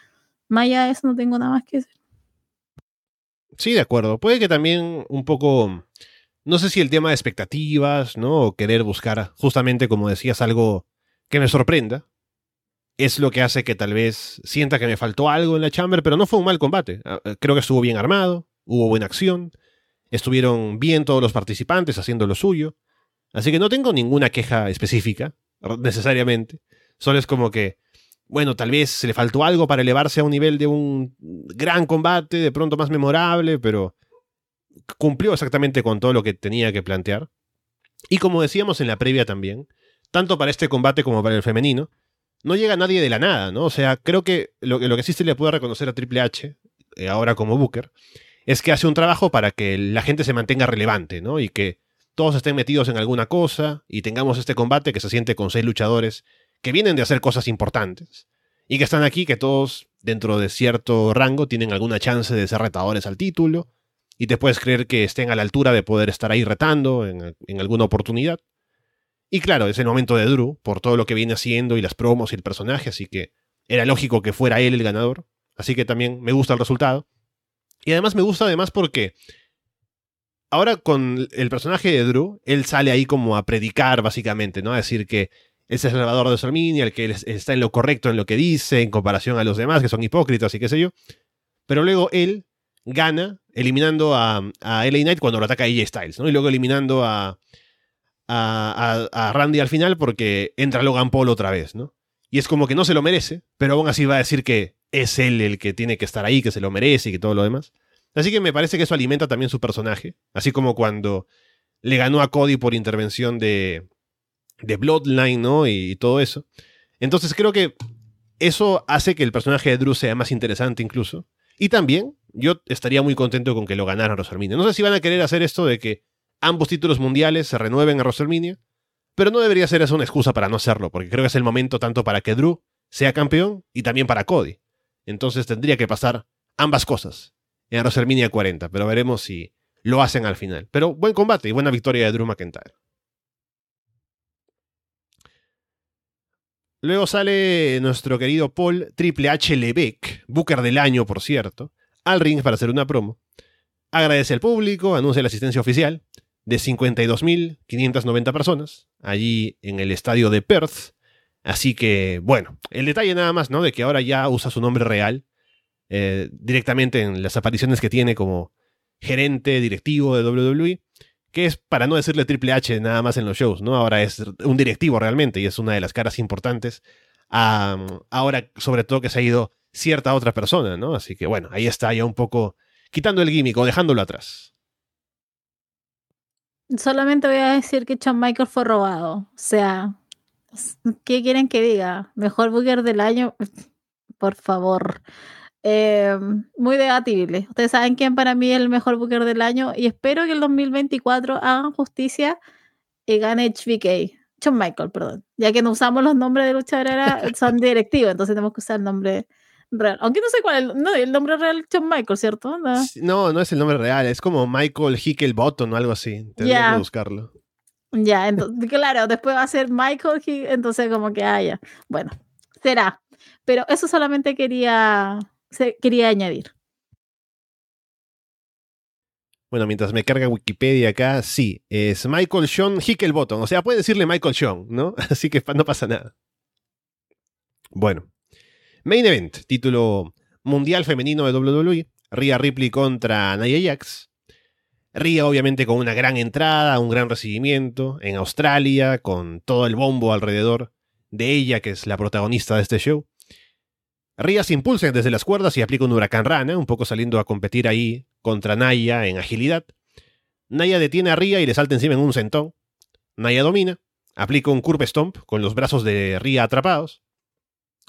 más allá de eso, no tengo nada más que decir. Sí, de acuerdo. Puede que también un poco no sé si el tema de expectativas, ¿no? O querer buscar, justamente como decías, algo que me sorprenda, es lo que hace que tal vez sienta que me faltó algo en la Chamber, pero no fue un mal combate. Ah, eh, creo que estuvo bien armado, hubo buena acción, estuvieron bien todos los participantes haciendo lo suyo. Así que no tengo ninguna queja específica, necesariamente. Solo es como que, bueno, tal vez se le faltó algo para elevarse a un nivel de un gran combate, de pronto más memorable, pero cumplió exactamente con todo lo que tenía que plantear. Y como decíamos en la previa también, tanto para este combate como para el femenino, no llega nadie de la nada, ¿no? O sea, creo que lo, lo que sí se le puede reconocer a Triple H, eh, ahora como Booker, es que hace un trabajo para que la gente se mantenga relevante, ¿no? Y que todos estén metidos en alguna cosa y tengamos este combate que se siente con seis luchadores que vienen de hacer cosas importantes y que están aquí, que todos dentro de cierto rango tienen alguna chance de ser retadores al título y te puedes creer que estén a la altura de poder estar ahí retando en, alguna oportunidad. Y claro, es el momento de Drew, por todo lo que viene haciendo y las promos y el personaje, así que era lógico que fuera él el ganador. Así que también me gusta el resultado. Y además me gusta además porque ahora con el personaje de Drew, él sale ahí como a predicar básicamente, ¿no? A decir que es el salvador de Salminia, el que está en lo correcto en lo que dice, en comparación a los demás que son hipócritas y qué sé yo. Pero luego él gana eliminando a, a LA Knight cuando lo ataca AJ Styles, ¿no? Y luego eliminando a, a, a, Randy al final porque entra Logan Paul otra vez, ¿no? Y es como que no se lo merece, pero aún así va a decir que es él el que tiene que estar ahí, que se lo merece y que todo lo demás. Así que me parece que eso alimenta también su personaje, así como cuando le ganó a Cody por intervención de, de Bloodline, ¿no? Y, todo eso. Entonces creo que eso hace que el personaje de Drew sea más interesante incluso. Y también yo estaría muy contento con que lo ganara WrestleMania. No sé si van a querer hacer esto de que ambos títulos mundiales se renueven a WrestleMania, pero no debería ser eso una excusa para no hacerlo, porque creo que es el momento tanto para que Drew sea campeón y también para Cody. Entonces tendría que pasar ambas cosas en WrestleMania 40, pero veremos si lo hacen al final. Pero buen combate y buena victoria de Drew McIntyre. Luego sale nuestro querido Paul Triple H Levesque, Booker del año, por cierto, al ring para hacer una promo. Agradece al público, anuncia la asistencia oficial de 52.590 personas allí en el estadio de Perth. Así que, bueno, el detalle nada más, ¿no? De que ahora ya usa su nombre real eh, directamente en las apariciones que tiene como gerente directivo de WWE, que es para no decirle Triple H nada más en los shows, ¿no? Ahora es un directivo realmente y es una de las caras importantes. ahora, sobre todo, que se ha ido cierta otra persona, ¿no? Así que, bueno, ahí está ya un poco quitando el gimmick o dejándolo atrás. Solamente voy a decir que Shawn Michael fue robado. O sea, ¿qué quieren que diga? Mejor booker del año. Por favor. Eh, muy debatible. Ustedes saben quién para mí es el mejor booker del año y espero que el 2024 hagan justicia y gane HBK. Shawn Michael, perdón. Ya que no usamos los nombres de luchadores, son directivos, entonces tenemos que usar el nombre real. Aunque no sé cuál es no, el nombre real Shawn Michael, ¿cierto? No. no, es el nombre real, es como Michael Hickelbottom o algo así. Tendría que buscarlo. Ya, entonces, claro, después va a ser Michael, entonces como que haya. Ah, bueno, será. Pero eso solamente quería quería añadir. Bueno, mientras me carga Wikipedia acá, sí, es Michael Sean Hickelbottom. O sea, puede decirle Michael Sean, ¿no? Así que no pasa nada. Bueno. Main Event, título mundial femenino de WWE. Rhea Ripley contra Nia Jax. Rhea obviamente con una gran entrada, un gran recibimiento en Australia, con todo el bombo alrededor de ella, que es la protagonista de este show. Ria se impulsa desde las cuerdas y aplica un huracán rana, un poco saliendo a competir ahí contra Naya en agilidad. Naya detiene a Ria y le salta encima en un centón. Naya domina, aplica un curve stomp con los brazos de Ria atrapados.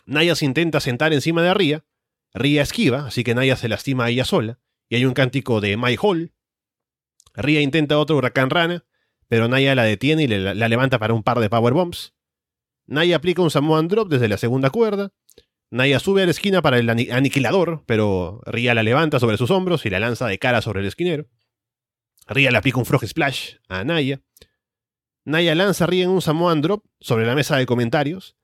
Naya se intenta sentar encima de Ria. Ria esquiva, así que Naya se lastima a ella sola. Y hay un cántico de My Hall. Ria intenta otro huracán rana, pero Naya la detiene y la levanta para un par de powerbombs. Naya aplica un Samoan Drop desde la segunda cuerda. Naya sube a la esquina para el aniquilador, pero Ria la levanta sobre sus hombros y la lanza de cara sobre el esquinero. Ria le aplica un Frog Splash a Naya. Naya lanza a Ria en un Samoan Drop sobre la mesa de comentarios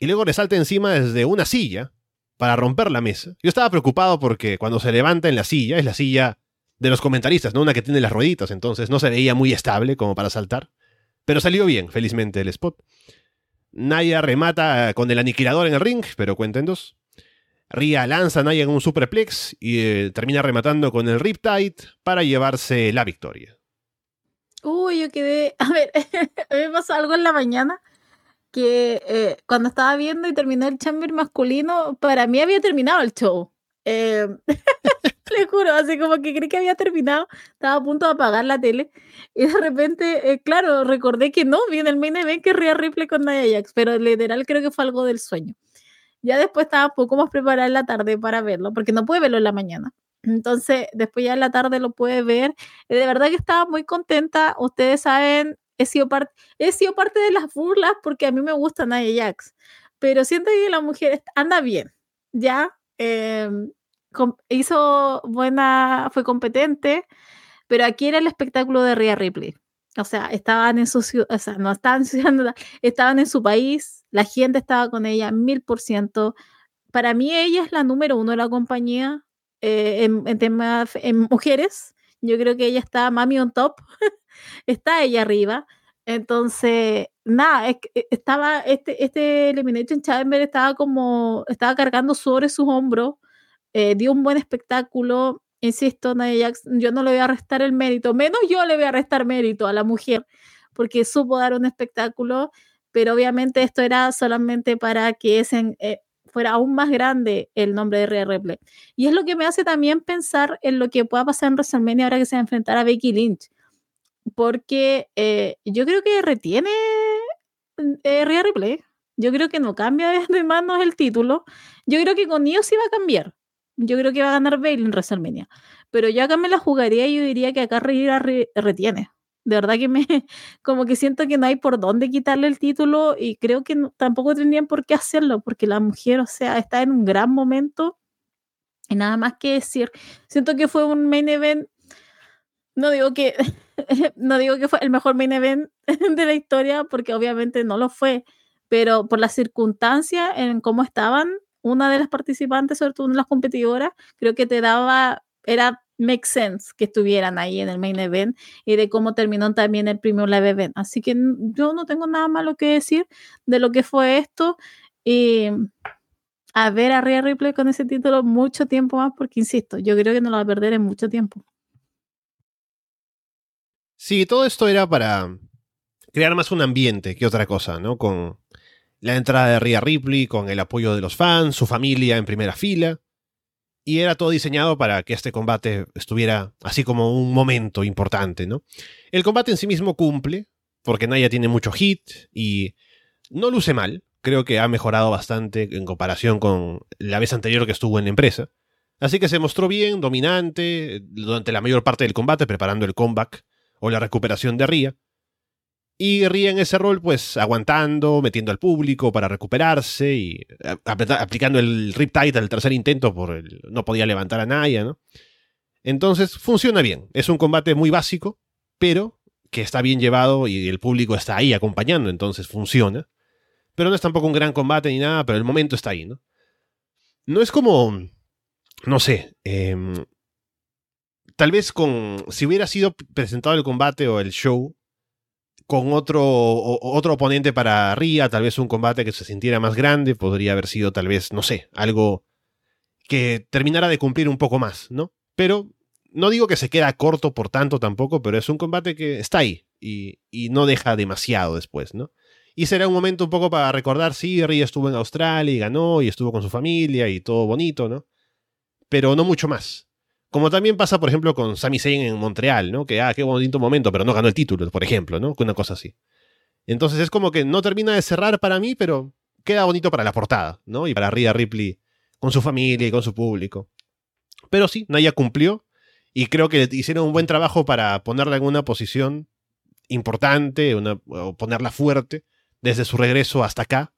y luego le salta encima desde una silla para romper la mesa. Yo estaba preocupado porque cuando se levanta en la silla, es la silla de los comentaristas, ¿no? Una que tiene las rueditas, entonces no se veía muy estable como para saltar. Pero salió bien, felizmente, el spot. Naya remata con el aniquilador en el ring, pero cuenta en dos. Ria lanza a Naya en un superplex y eh, termina rematando con el Riptide para llevarse la victoria. Uy, yo quedé. A ver, me pasó algo en la mañana que eh, cuando estaba viendo y terminó el chamber masculino, para mí había terminado el show. Eh, le juro, así como que creí que había terminado, estaba a punto de apagar la tele y de repente, eh, claro, recordé que no, viene el main event que Rhea Ripley con Nia Jax, pero literal creo que fue algo del sueño. Ya después estaba poco más preparada en la tarde para verlo, porque no pude verlo en la mañana. Entonces, después ya en la tarde lo pude ver. De verdad que estaba muy contenta. Ustedes saben, he sido, parte he sido parte de las burlas porque a mí me gusta Nia Jax, pero siento que la mujer anda bien, ¿ya? Em, hizo buena, fue competente, pero aquí era el espectáculo de Rhea Ripley. o sea, estaban en su no estaban estaban en su país, la gente estaba con ella mil por ciento. Para mí ella es la número uno de la compañía eh, en, en en mujeres. Yo creo que ella está mami on top, está ella arriba. Entonces, nada, que estaba, este, este Elimination Chamber estaba como, estaba cargando sobre sus hombros, eh, dio un buen espectáculo, insisto, Nadia yo no le voy a restar el mérito, menos yo le voy a restar mérito a la mujer, porque supo dar un espectáculo, pero obviamente esto era solamente para que ese, eh, fuera aún más grande el nombre de Rhea Ripley. Y es lo que me hace también pensar en lo que pueda pasar en WrestleMania ahora que se va a enfrentar a Becky Lynch, porque eh, yo creo que retiene eh, Rhea Ripley. Yo creo que no cambia de manos el título. Yo creo que con ellos sí va a cambiar. Yo creo que va a ganar Bailey en WrestleMania. Pero yo acá me la jugaría y yo diría que acá Rhea retiene. De verdad que me, como que siento que no hay por dónde quitarle el título y creo que tampoco tendrían por qué hacerlo, porque la mujer, o sea, está en un gran momento y nada más que decir. Siento que fue un main event, no digo que, no digo que fue el mejor main event de la historia, porque obviamente no lo fue, pero por las circunstancias en cómo estaban, una de las participantes, sobre todo una de las competidoras, creo que te daba, era make sense que estuvieran ahí en el main event y de cómo terminó también el primer live event. Así que yo no tengo nada malo que decir de lo que fue esto y a ver a Rhea Ripley con ese título mucho tiempo más porque insisto, yo creo que no lo va a perder en mucho tiempo. Sí, todo esto era para crear más un ambiente que otra cosa, ¿no? Con la entrada de Rhea Ripley, con el apoyo de los fans, su familia en primera fila y era todo diseñado para que este combate estuviera así como un momento importante, ¿no? El combate en sí mismo cumple, porque Naya tiene mucho hit y no luce mal, creo que ha mejorado bastante en comparación con la vez anterior que estuvo en la empresa. Así que se mostró bien, dominante, durante la mayor parte del combate, preparando el comeback o la recuperación de Ria. Y ríe en ese rol, pues aguantando, metiendo al público para recuperarse y aplicando el Riptide al tercer intento por el, no podía levantar a Naya, ¿no? Entonces funciona bien. Es un combate muy básico, pero que está bien llevado y el público está ahí acompañando, entonces funciona. Pero no es tampoco un gran combate ni nada, pero el momento está ahí, ¿no? No es como, no sé, em, tal vez con, si hubiera sido presentado el combate o el show con otro, otro oponente para Ria, tal vez un combate que se sintiera más grande, podría haber sido tal vez, no sé, algo que terminara de cumplir un poco más, ¿no? Pero no digo que se queda corto por tanto tampoco, pero es un combate que está ahí y, y no deja demasiado después, ¿no? Y será un momento un poco para recordar, sí, Ria estuvo en Australia y ganó y estuvo con su familia y todo bonito, ¿no? Pero no mucho más. Como también pasa, por ejemplo, con Sami Zayn en Montreal, ¿no? Que, ah, qué bonito momento, pero no ganó el título, por ejemplo, ¿no? Una cosa así. Entonces es como que no termina de cerrar para mí, pero queda bonito para la portada, ¿no? Y para Rhea Ripley con su familia y con su público. Pero sí, Naya cumplió y creo que hicieron un buen trabajo para ponerla en una posición importante, o ponerla fuerte desde su regreso hasta acá,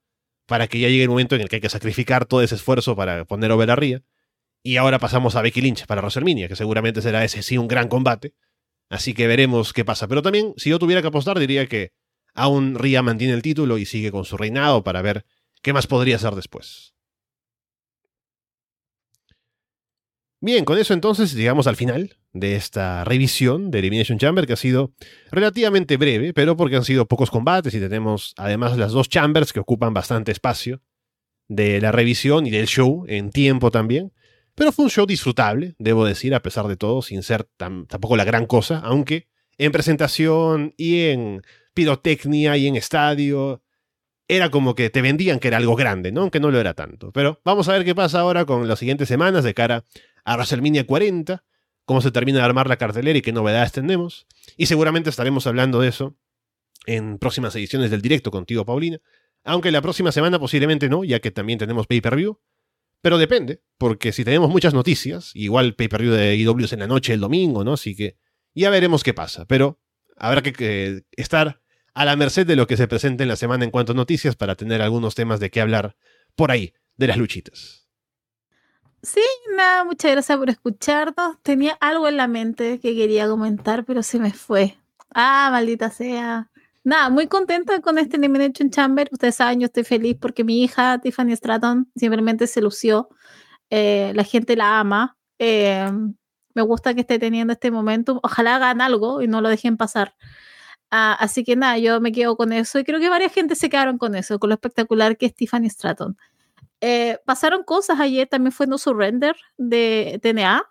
para que ya llegue el momento en el que hay que sacrificar todo ese esfuerzo para poner over a Rhea. Y ahora pasamos a Becky Lynch para WrestleMania, que seguramente será ese sí un gran combate. Así que veremos qué pasa. Pero también, si yo tuviera que apostar, diría que aún Rhea mantiene el título y sigue con su reinado para ver qué más podría hacer después. Bien, con eso entonces llegamos al final de esta revisión de Elimination Chamber, que ha sido relativamente breve, pero porque han sido pocos combates y tenemos además las dos chambers que ocupan bastante espacio de la revisión y del show en tiempo también. Pero fue un show disfrutable, debo decir, a pesar de todo, sin ser tampoco la gran cosa, aunque en presentación y en pirotecnia y en estadio era como que te vendían que era algo grande, ¿no? Aunque no lo era tanto. Pero vamos a ver qué pasa ahora con las siguientes semanas de cara a WrestleMania 40, cómo se termina de armar la cartelera y qué novedades tenemos. Y seguramente estaremos hablando de eso en próximas ediciones del directo contigo, Paulina. Aunque la próxima semana posiblemente no, ya que también tenemos pay-per-view. Pero depende, porque si tenemos muchas noticias, igual pay-per-view de IW en la noche el domingo, ¿no? Así que ya veremos qué pasa. Pero habrá que, estar a la merced de lo que se presente en la semana en cuanto a noticias para tener algunos temas de qué hablar por ahí, de las luchitas. Sí, nada, muchas gracias por escucharnos. Tenía algo en la mente que quería comentar, pero se me fue. Ah, maldita sea. Nada, muy contenta con este Elimination Chamber. Ustedes saben, yo estoy feliz porque mi hija, Tiffany Stratton, simplemente se lució. Eh, la gente la ama. Eh, me gusta que esté teniendo este momento. Ojalá hagan algo y no lo dejen pasar. Ah, así que nada, yo me quedo con eso y creo que varias gente se quedaron con eso, con lo espectacular que es Tiffany Stratton. Eh, pasaron cosas ayer, también fue No Surrender de TNA.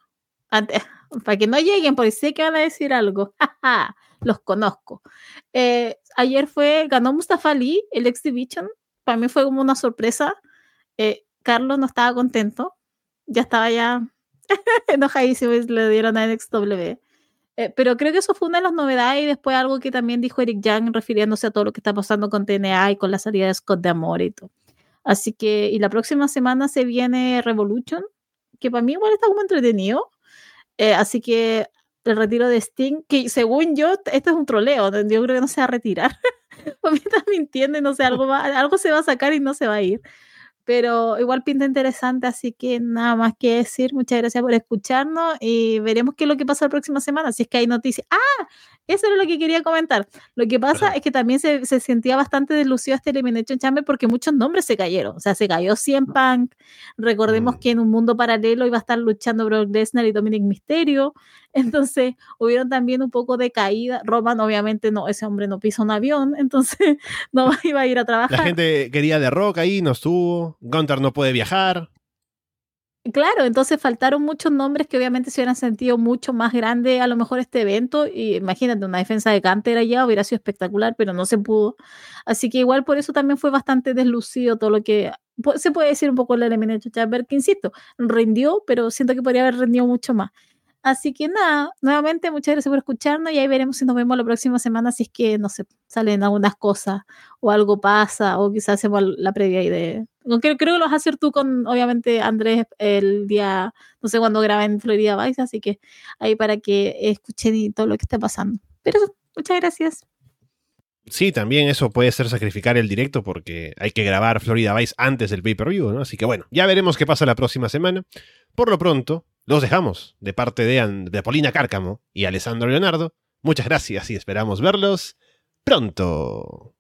para que no lleguen, porque sé que van a decir algo. Los conozco. Eh, ayer fue, ganó Mustafa Ali, el X Division. Para mí fue como una sorpresa. Eh, Carlos no estaba contento. Ya estaba ya enojadísimo y le dieron a NXW. Eh, pero creo que eso fue una de las novedades y después algo que también dijo Eric Young refiriéndose a todo lo que está pasando con TNA y con la salida de Scott de Amor y todo. Así que, y la próxima semana se viene Revolution, que para mí igual está como entretenido. Eh, así que el retiro de Sting, que según yo, esto es un troleo, yo creo que no se va a retirar. para mí está mintiendo no sé, algo, algo se va a sacar y no se va a ir. Pero igual pinta interesante, así que nada más que decir, muchas gracias por escucharnos y veremos qué es lo que pasa la próxima semana, si es que hay noticias. Ah, eso era lo que quería comentar. Lo que pasa es que también se, se, sentía bastante delucido este Elimination Chamber porque muchos nombres se cayeron, o sea, se cayó Cien Punk, recordemos mm. que en un mundo paralelo iba a estar luchando Brock Lesnar y Dominic Mysterio, entonces hubieron también un poco de caída. Roman, obviamente, no, ese hombre no pisa un avión, entonces no iba a ir a trabajar. La gente quería de Rock ahí, no estuvo. Gunter no puede viajar. Claro, entonces faltaron muchos nombres que obviamente se hubieran sentido mucho más grande a lo mejor este evento. Y imagínate, una defensa de Gunter allá hubiera sido espectacular, pero no se pudo. Así que igual por eso también fue bastante deslucido todo lo que se puede decir un poco el Elimination Chamber, que insisto, rindió, pero siento que podría haber rendido mucho más. Así que nada, nuevamente muchas gracias por escucharnos y ahí veremos si nos vemos la próxima semana, si es que, no sé, salen algunas cosas o algo pasa o quizás hacemos la previa ahí de... Creo, creo que lo vas a hacer tú con, obviamente, Andrés el día, no sé cuándo graba en Florida Vice, así que ahí para que escuchen todo lo que está pasando. Pero muchas gracias. Sí, también eso puede ser sacrificar el directo porque hay que grabar Florida Vice antes del pay-per-view, ¿no? Así que bueno, ya veremos qué pasa la próxima semana. Por lo pronto, los dejamos de parte de, de Polina Cárcamo y Alessandro Leonardo. Muchas gracias y esperamos verlos pronto.